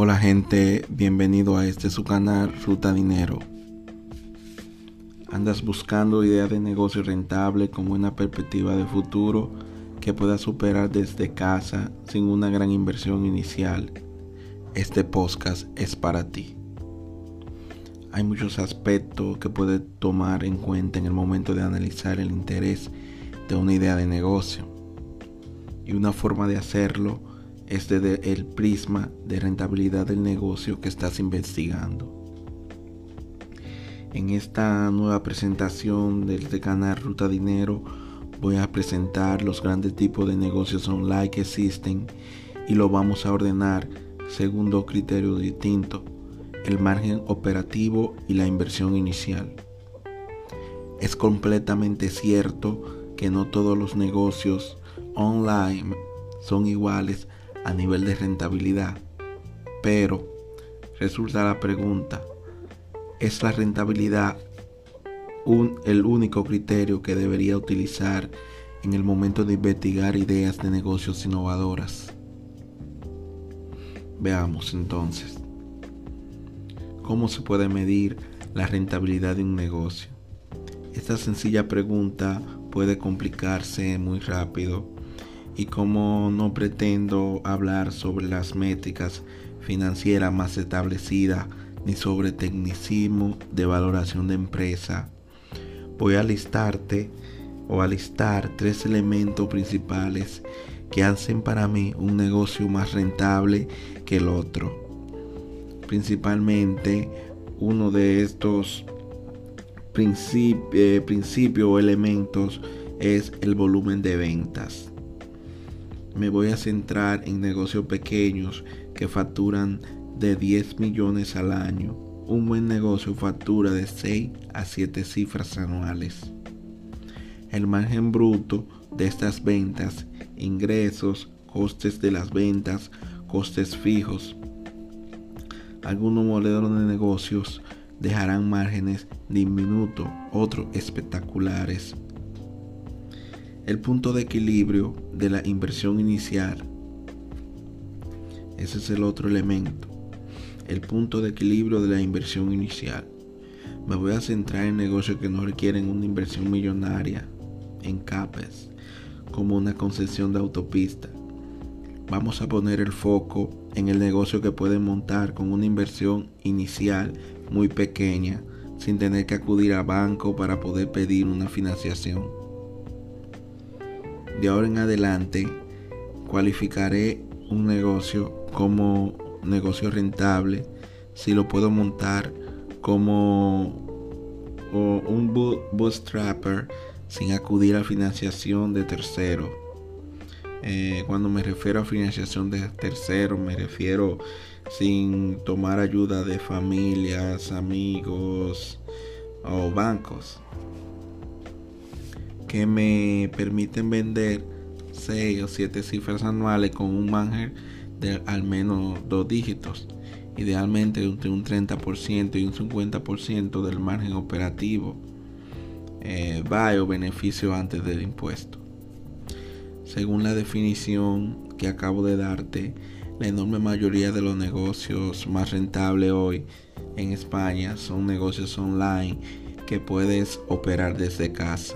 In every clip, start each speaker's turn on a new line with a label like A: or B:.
A: Hola gente, bienvenido a este su canal Ruta Dinero. ¿Andas buscando ideas de negocio rentable con una perspectiva de futuro que puedas superar desde casa sin una gran inversión inicial? Este podcast es para ti. Hay muchos aspectos que puedes tomar en cuenta en el momento de analizar el interés de una idea de negocio. Y una forma de hacerlo es desde el prisma de rentabilidad del negocio que estás investigando. En esta nueva presentación del canal Ruta Dinero voy a presentar los grandes tipos de negocios online que existen y lo vamos a ordenar según dos criterios distintos, el margen operativo y la inversión inicial. Es completamente cierto que no todos los negocios online son iguales a nivel de rentabilidad. Pero resulta la pregunta, ¿es la rentabilidad el único criterio que debería utilizar en el momento de investigar ideas de negocios innovadoras? Veamos entonces, ¿cómo se puede medir la rentabilidad de un negocio? Esta sencilla pregunta puede complicarse muy rápido y como no pretendo hablar sobre las métricas financieras más establecidas ni sobre tecnicismo de valoración de empresa, voy a listarte o a listar tres elementos principales que hacen para mí un negocio más rentable que el otro. Principalmente uno de estos eh, principios o elementos es el volumen de ventas me voy a centrar en negocios pequeños que facturan de 10 millones al año. Un buen negocio factura de 6 a 7 cifras anuales. El margen bruto de estas ventas, ingresos, costes de las ventas, costes fijos. Algunos modelos de negocios dejarán márgenes diminutos, otros espectaculares el punto de equilibrio de la inversión inicial. Ese es el otro elemento. El punto de equilibrio de la inversión inicial. Me voy a centrar en negocios que no requieren una inversión millonaria en CAPES, como una concesión de autopista. Vamos a poner el foco en el negocio que pueden montar con una inversión inicial muy pequeña, sin tener que acudir a banco para poder pedir una financiación de ahora en adelante cualificaré un negocio como negocio rentable si lo puedo montar como un bootstrapper sin acudir a financiación de tercero. Eh, cuando me refiero a financiación de tercero me refiero sin tomar ayuda de familias, amigos o bancos que me permiten vender 6 o 7 cifras anuales con un margen de al menos dos dígitos, idealmente entre un 30% y un 50% del margen operativo, eh, o beneficio antes del impuesto. Según la definición que acabo de darte, la enorme mayoría de los negocios más rentables hoy en España son negocios online que puedes operar desde casa.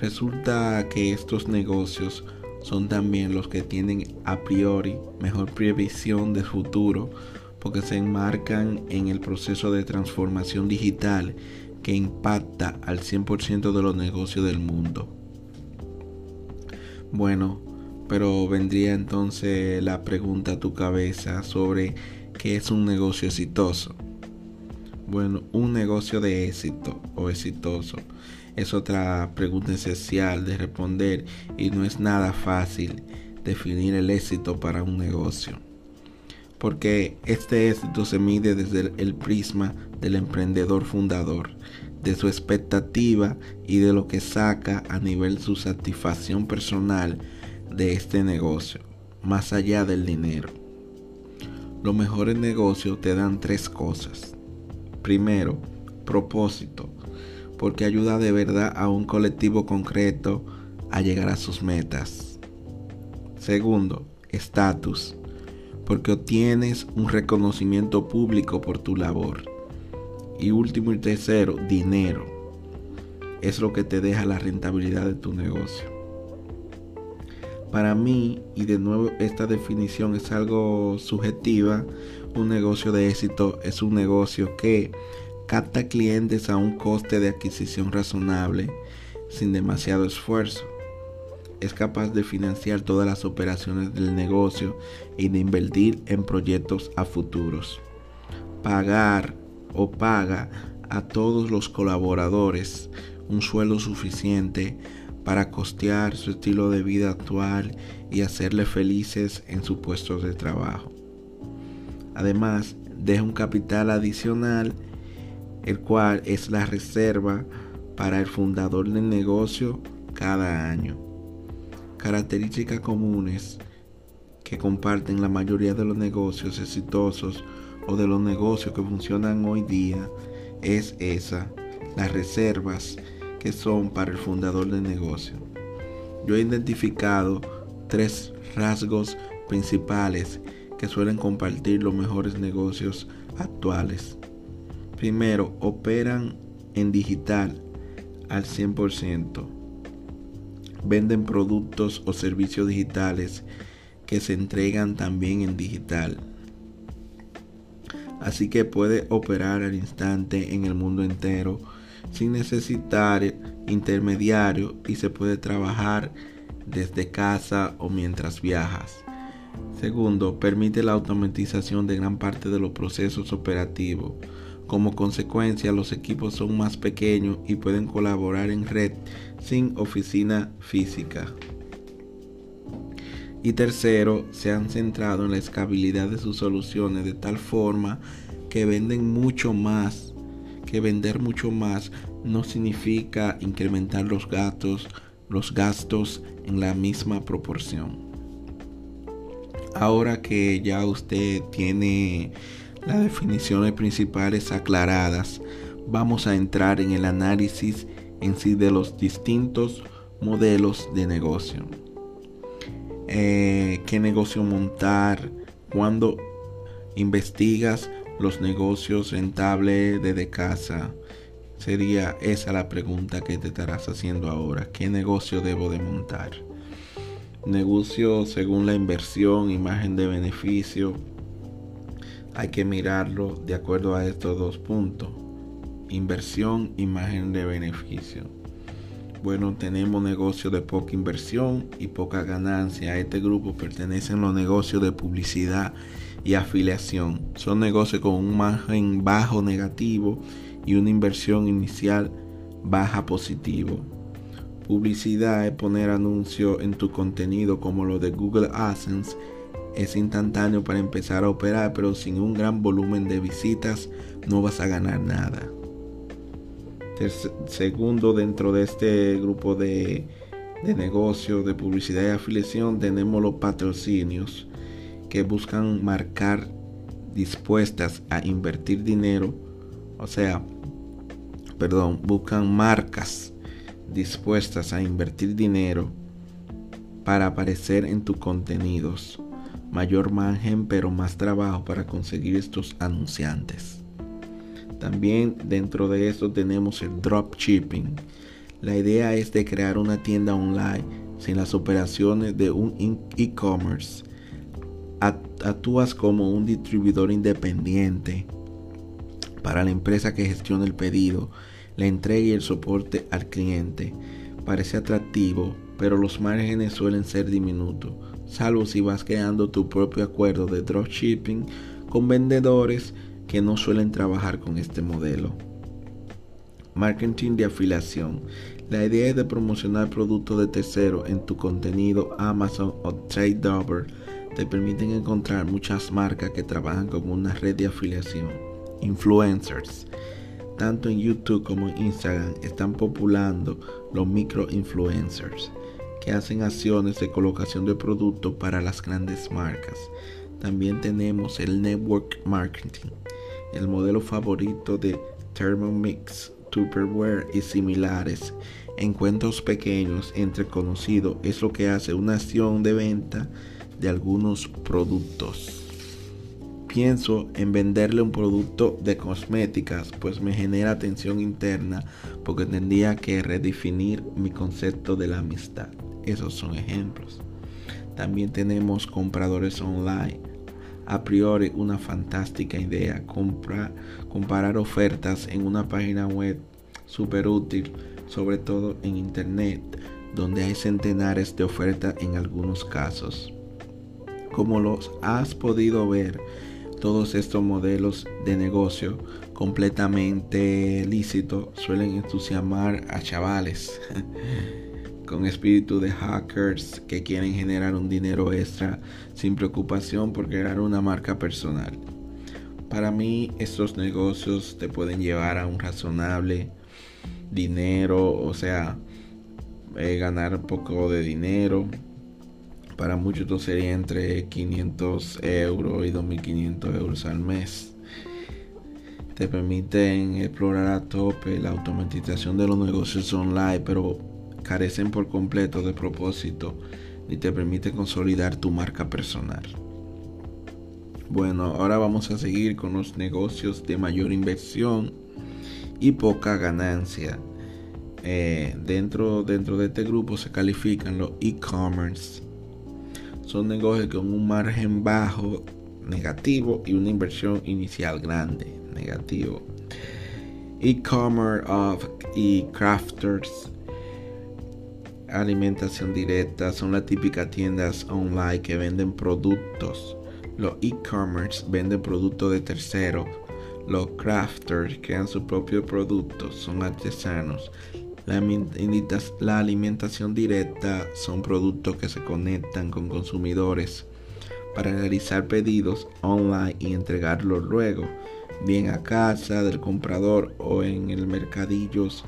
A: Resulta que estos negocios son también los que tienen a priori mejor previsión de futuro porque se enmarcan en el proceso de transformación digital que impacta al 100% de los negocios del mundo. Bueno, pero vendría entonces la pregunta a tu cabeza sobre qué es un negocio exitoso. Bueno, un negocio de éxito o exitoso es otra pregunta esencial de responder y no es nada fácil definir el éxito para un negocio. Porque este éxito se mide desde el prisma del emprendedor fundador, de su expectativa y de lo que saca a nivel su satisfacción personal de este negocio, más allá del dinero. Los mejores negocios te dan tres cosas. Primero, propósito porque ayuda de verdad a un colectivo concreto a llegar a sus metas. Segundo, estatus, porque obtienes un reconocimiento público por tu labor. Y último y tercero, dinero. Es lo que te deja la rentabilidad de tu negocio. Para mí, y de nuevo esta definición es algo subjetiva, un negocio de éxito es un negocio que capta clientes a un coste de adquisición razonable sin demasiado esfuerzo. Es capaz de financiar todas las operaciones del negocio y de invertir en proyectos a futuros. Pagar o paga a todos los colaboradores un sueldo suficiente para costear su estilo de vida actual y hacerle felices en sus puestos de trabajo. Además, deja un capital adicional el cual es la reserva para el fundador del negocio cada año. Características comunes que comparten la mayoría de los negocios exitosos o de los negocios que funcionan hoy día es esa, las reservas que son para el fundador del negocio. Yo he identificado tres rasgos principales que suelen compartir los mejores negocios actuales. Primero, operan en digital al 100%. Venden productos o servicios digitales que se entregan también en digital. Así que puede operar al instante en el mundo entero sin necesitar intermediario y se puede trabajar desde casa o mientras viajas. Segundo, permite la automatización de gran parte de los procesos operativos como consecuencia, los equipos son más pequeños y pueden colaborar en red sin oficina física. Y tercero, se han centrado en la escalabilidad de sus soluciones de tal forma que venden mucho más, que vender mucho más no significa incrementar los gastos, los gastos en la misma proporción. Ahora que ya usted tiene las definiciones principales aclaradas, vamos a entrar en el análisis en sí de los distintos modelos de negocio. Eh, ¿Qué negocio montar? Cuando investigas los negocios rentables desde casa? Sería esa la pregunta que te estarás haciendo ahora. ¿Qué negocio debo de montar? Negocio según la inversión, imagen de beneficio, hay que mirarlo de acuerdo a estos dos puntos. Inversión, imagen de beneficio. Bueno, tenemos negocios de poca inversión y poca ganancia. A este grupo pertenecen los negocios de publicidad y afiliación. Son negocios con un margen bajo negativo y una inversión inicial baja positivo. Publicidad es poner anuncios en tu contenido como lo de Google AdSense es instantáneo para empezar a operar, pero sin un gran volumen de visitas no vas a ganar nada. segundo, dentro de este grupo de, de negocios, de publicidad y afiliación, tenemos los patrocinios que buscan marcar dispuestas a invertir dinero, o sea, perdón, buscan marcas dispuestas a invertir dinero para aparecer en tus contenidos mayor margen pero más trabajo para conseguir estos anunciantes. También dentro de esto tenemos el dropshipping. La idea es de crear una tienda online sin las operaciones de un e-commerce. Actúas como un distribuidor independiente para la empresa que gestiona el pedido, la entrega y el soporte al cliente. Parece atractivo, pero los márgenes suelen ser diminutos salvo si vas creando tu propio acuerdo de dropshipping con vendedores que no suelen trabajar con este modelo. Marketing de afiliación. La idea es de promocionar productos de tercero en tu contenido Amazon o TradeDover. Te permiten encontrar muchas marcas que trabajan con una red de afiliación. Influencers. Tanto en YouTube como en Instagram están populando los micro influencers que hacen acciones de colocación de productos para las grandes marcas. También tenemos el network marketing, el modelo favorito de Thermomix, Tupperware y similares. Encuentros pequeños entre conocidos es lo que hace una acción de venta de algunos productos. Pienso en venderle un producto de cosméticas, pues me genera tensión interna porque tendría que redefinir mi concepto de la amistad. Esos son ejemplos. También tenemos compradores online. A priori una fantástica idea. Comprar, comparar ofertas en una página web súper útil, sobre todo en internet, donde hay centenares de ofertas en algunos casos. Como los has podido ver, todos estos modelos de negocio completamente lícitos suelen entusiasmar a chavales con espíritu de hackers que quieren generar un dinero extra sin preocupación por crear una marca personal. Para mí estos negocios te pueden llevar a un razonable dinero, o sea, eh, ganar un poco de dinero para muchos esto sería entre 500 euros y 2500 euros al mes. Te permiten explorar a tope la automatización de los negocios online, pero carecen por completo de propósito y te permite consolidar tu marca personal. Bueno, ahora vamos a seguir con los negocios de mayor inversión y poca ganancia. Eh, dentro, dentro de este grupo se califican los e-commerce son negocios con un margen bajo negativo y una inversión inicial grande negativo. E-commerce of e-crafters alimentación directa son las típicas tiendas online que venden productos. Los e-commerce venden productos de terceros. Los crafters crean sus propios productos, son artesanos. La, alimentación directa son productos que se conectan con consumidores para realizar pedidos online y entregarlos luego, bien a casa del comprador o en el mercadillos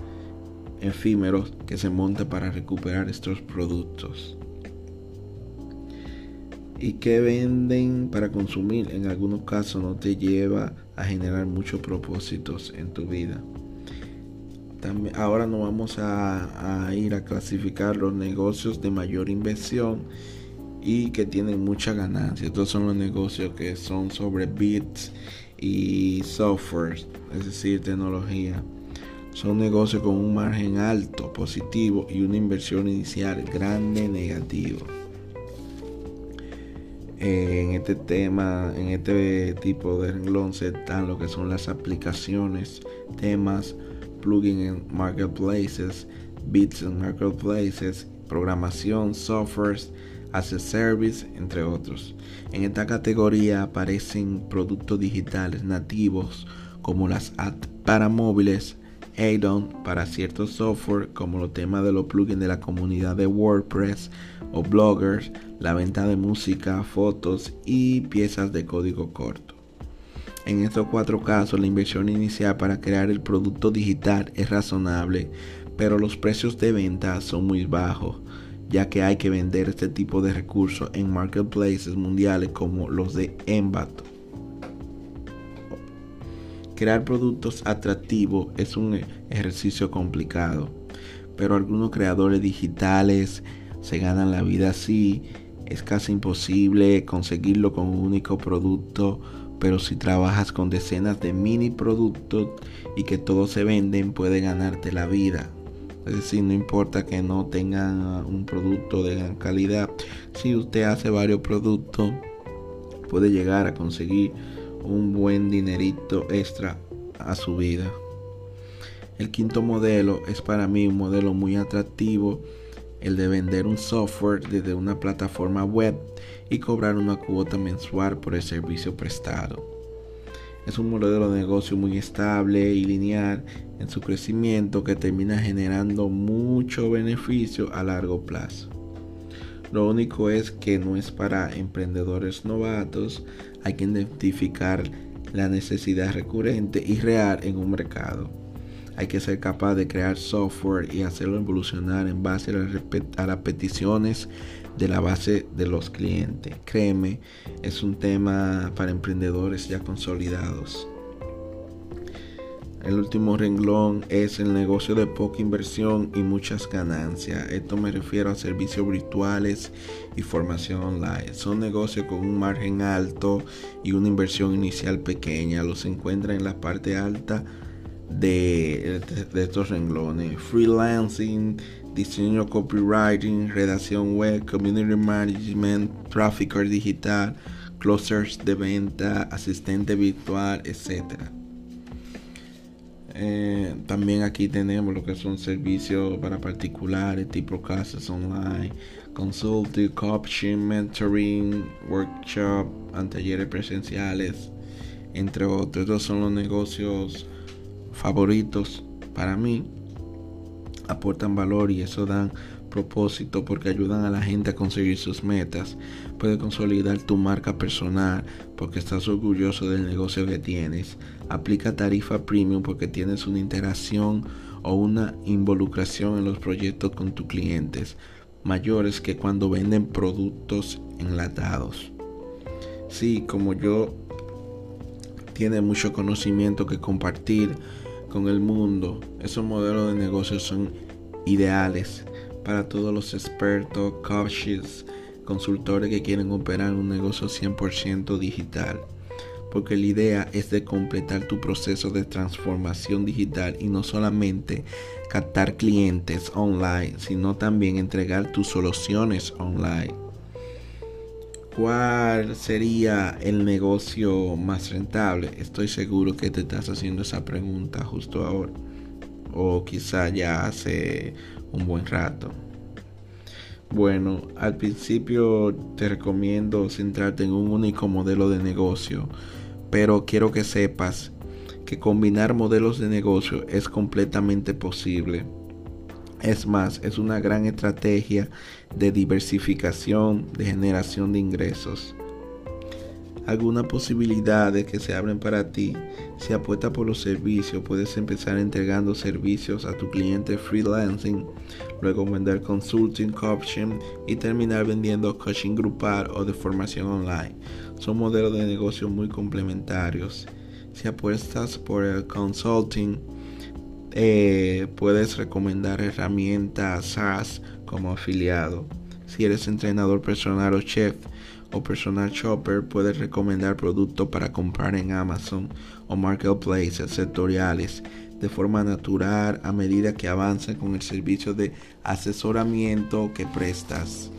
A: efímeros que se monta para recuperar estos productos. Y que venden para consumir en algunos casos no te lleva a generar muchos propósitos en tu vida ahora nos vamos a, ir a clasificar los negocios de mayor inversión y que tienen mucha ganancia. Estos son los negocios que son sobre bits y software, es decir, tecnología. Son negocios con un margen alto, positivo y una inversión inicial grande, negativo. En este tema, en este tipo de renglón se están lo que son las aplicaciones, temas, plugin en marketplaces, bits en marketplaces, programación, softwares, as a service, entre otros. En esta categoría aparecen productos digitales nativos como las apps para móviles, add-on para ciertos software como los temas de los plugins de la comunidad de WordPress o bloggers, la venta de música, fotos y piezas de código corto. En estos cuatro casos, la inversión inicial para crear el producto digital es razonable, pero los precios de venta son muy bajos, ya que hay que vender este tipo de recursos en marketplaces mundiales como los de Envato. Crear productos atractivos es un ejercicio complicado, pero algunos creadores digitales se ganan la vida así. Es casi imposible conseguirlo con un único producto pero si trabajas con decenas de mini productos y que todos se venden, puede ganarte la vida. Es decir, no importa que no tengan un producto de gran calidad, si usted hace varios productos, puede llegar a conseguir un buen dinerito extra a su vida. El quinto modelo es para mí un modelo muy atractivo, el de vender un software desde una plataforma web y cobrar una cuota mensual por el servicio prestado. Es un modelo de negocio muy estable y lineal en su crecimiento que termina generando mucho beneficio a largo plazo. Lo único es que no es para emprendedores novatos, hay que identificar la necesidad recurrente y real en un mercado. Hay que ser capaz de crear software y hacerlo evolucionar en base a las peticiones de la base de los clientes. Créeme, es un tema para emprendedores ya consolidados. El último renglón es el negocio de poca inversión y muchas ganancias. Esto me refiero a servicios virtuales y formación online. Son negocios con un margen alto y una inversión inicial pequeña. Los encuentra en la parte alta de, estos renglones. Freelancing, diseño copywriting, redacción web, community management, tráfico digital, closers de venta, asistente virtual, etcétera. Eh, también aquí tenemos lo que son servicios para particulares, tipo clases online, consulting, coaching, mentoring, workshop, talleres presenciales, entre otros. Estos son los negocios favoritos para mí. Aportan valor y eso dan propósito porque ayudan a la gente a conseguir sus metas. Puede consolidar tu marca personal porque estás orgulloso del negocio que tienes. Aplica tarifa premium porque tienes una interacción o una involucración en los proyectos con tus clientes mayores que cuando venden productos enlatados. Sí, como yo tiene mucho conocimiento que compartir con el mundo, esos modelos de negocios son ideales para todos los expertos, coaches, consultores que quieren operar un negocio 100% digital. Porque la idea es de completar tu proceso de transformación digital y no solamente captar clientes online, sino también entregar tus soluciones online. ¿Cuál sería el negocio más rentable? Estoy seguro que te estás haciendo esa pregunta justo ahora. O quizá ya hace un buen rato. Bueno, al principio te recomiendo centrarte en un único modelo de negocio, pero quiero que sepas que combinar modelos de negocio es completamente posible. Es más, es una gran estrategia de diversificación, de generación de ingresos alguna posibilidad de que se abren para ti. Si apuestas por los servicios, puedes empezar entregando servicios a tu cliente freelancing, luego vender consulting, coaching y terminar vendiendo coaching grupal o de formación online. Son modelos de negocio muy complementarios. Si apuestas por el consulting, eh, puedes recomendar herramientas SaaS como afiliado. Si eres entrenador personal o chef, o personal shopper puedes recomendar productos para comprar en Amazon o marketplaces sectoriales de forma natural a medida que avanzan con el servicio de asesoramiento que prestas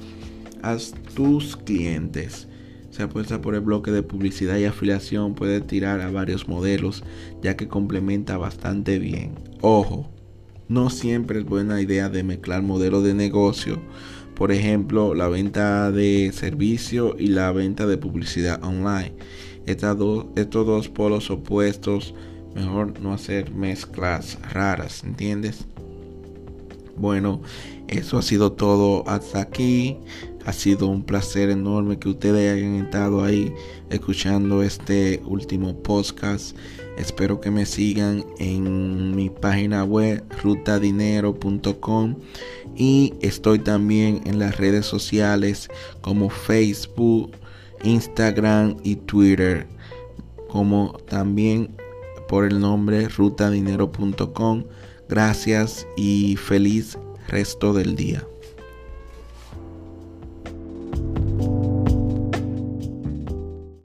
A: a tus clientes. Se apuesta por el bloque de publicidad y afiliación, puede tirar a varios modelos ya que complementa bastante bien. Ojo, no siempre es buena idea de mezclar modelos de negocio por ejemplo, la venta de servicio y la venta de publicidad online. Dos, estos dos polos opuestos, mejor no hacer mezclas raras, ¿entiendes? Bueno, eso ha sido todo hasta aquí. Ha sido un placer enorme que ustedes hayan estado ahí escuchando este último podcast. Espero que me sigan en mi página web rutadinero.com y estoy también en las redes sociales como Facebook, Instagram y Twitter, como también por el nombre rutadinero.com. Gracias y feliz resto del día.